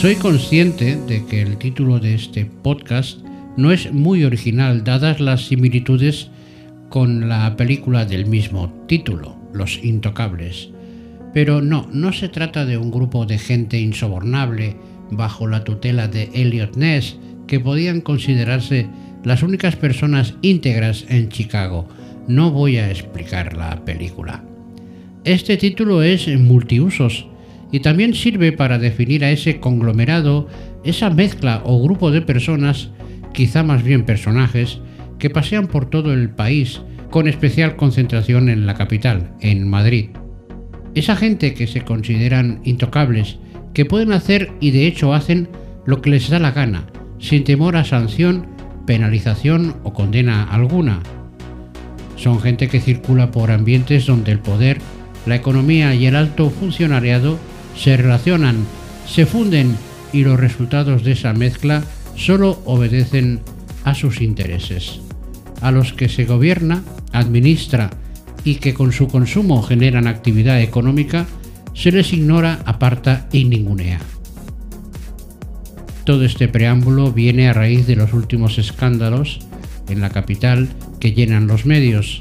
Soy consciente de que el título de este podcast no es muy original dadas las similitudes con la película del mismo título, Los Intocables. Pero no, no se trata de un grupo de gente insobornable bajo la tutela de Elliot Ness que podían considerarse las únicas personas íntegras en Chicago. No voy a explicar la película. Este título es multiusos y también sirve para definir a ese conglomerado, esa mezcla o grupo de personas, quizá más bien personajes, que pasean por todo el país, con especial concentración en la capital, en Madrid. Esa gente que se consideran intocables, que pueden hacer y de hecho hacen lo que les da la gana, sin temor a sanción, penalización o condena alguna. Son gente que circula por ambientes donde el poder, la economía y el alto funcionariado se relacionan, se funden y los resultados de esa mezcla solo obedecen a sus intereses, a los que se gobierna, administra y que con su consumo generan actividad económica, se les ignora, aparta y ningunea. Todo este preámbulo viene a raíz de los últimos escándalos en la capital que llenan los medios.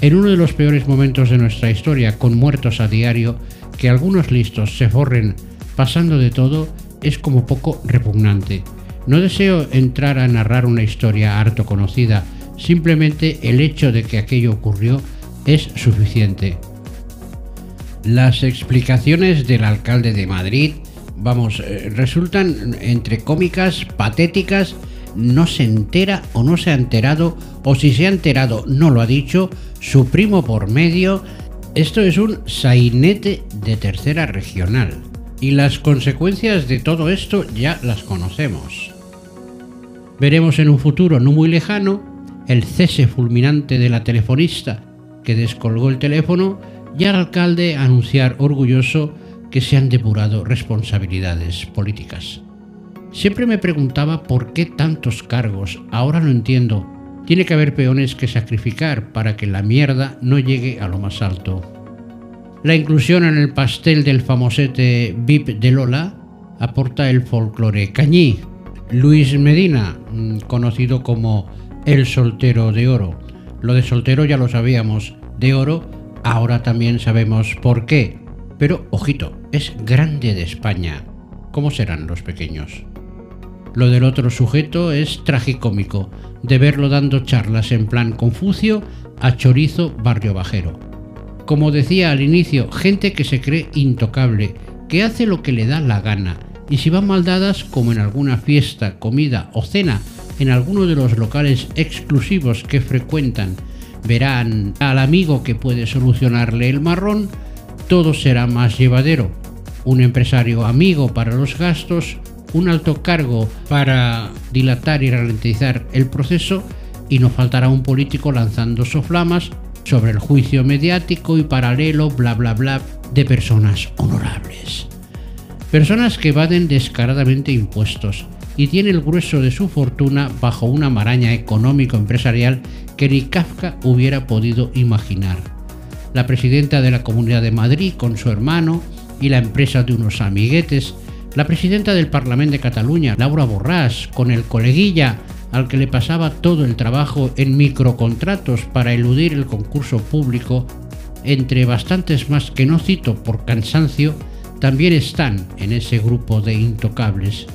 En uno de los peores momentos de nuestra historia, con muertos a diario, que algunos listos se forren pasando de todo es como poco repugnante. No deseo entrar a narrar una historia harto conocida, simplemente el hecho de que aquello ocurrió es suficiente. Las explicaciones del alcalde de Madrid, vamos, eh, resultan entre cómicas, patéticas, no se entera o no se ha enterado, o si se ha enterado no lo ha dicho, su primo por medio, esto es un sainete de tercera regional y las consecuencias de todo esto ya las conocemos. Veremos en un futuro no muy lejano el cese fulminante de la telefonista que descolgó el teléfono y al alcalde anunciar orgulloso que se han depurado responsabilidades políticas. Siempre me preguntaba por qué tantos cargos, ahora lo entiendo, tiene que haber peones que sacrificar para que la mierda no llegue a lo más alto. La inclusión en el pastel del famosete VIP de Lola aporta el folclore cañí. Luis Medina, mm, conocido como el soltero de oro. Lo de soltero ya lo sabíamos, de oro ahora también sabemos por qué. Pero ojito, es grande de España. ¿Cómo serán los pequeños? Lo del otro sujeto es tragicómico, de verlo dando charlas en plan Confucio a chorizo barrio bajero. Como decía al inicio, gente que se cree intocable, que hace lo que le da la gana, y si van mal dadas, como en alguna fiesta, comida o cena, en alguno de los locales exclusivos que frecuentan, verán al amigo que puede solucionarle el marrón, todo será más llevadero. Un empresario amigo para los gastos, un alto cargo para dilatar y ralentizar el proceso y no faltará un político lanzando soflamas sobre el juicio mediático y paralelo bla bla bla de personas honorables. Personas que evaden descaradamente impuestos y tienen el grueso de su fortuna bajo una maraña económico-empresarial que ni Kafka hubiera podido imaginar. La presidenta de la Comunidad de Madrid con su hermano y la empresa de unos amiguetes la presidenta del Parlamento de Cataluña, Laura Borràs, con el coleguilla al que le pasaba todo el trabajo en microcontratos para eludir el concurso público, entre bastantes más que no cito por cansancio, también están en ese grupo de intocables.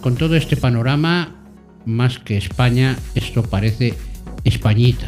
Con todo este panorama, más que España, esto parece Españita.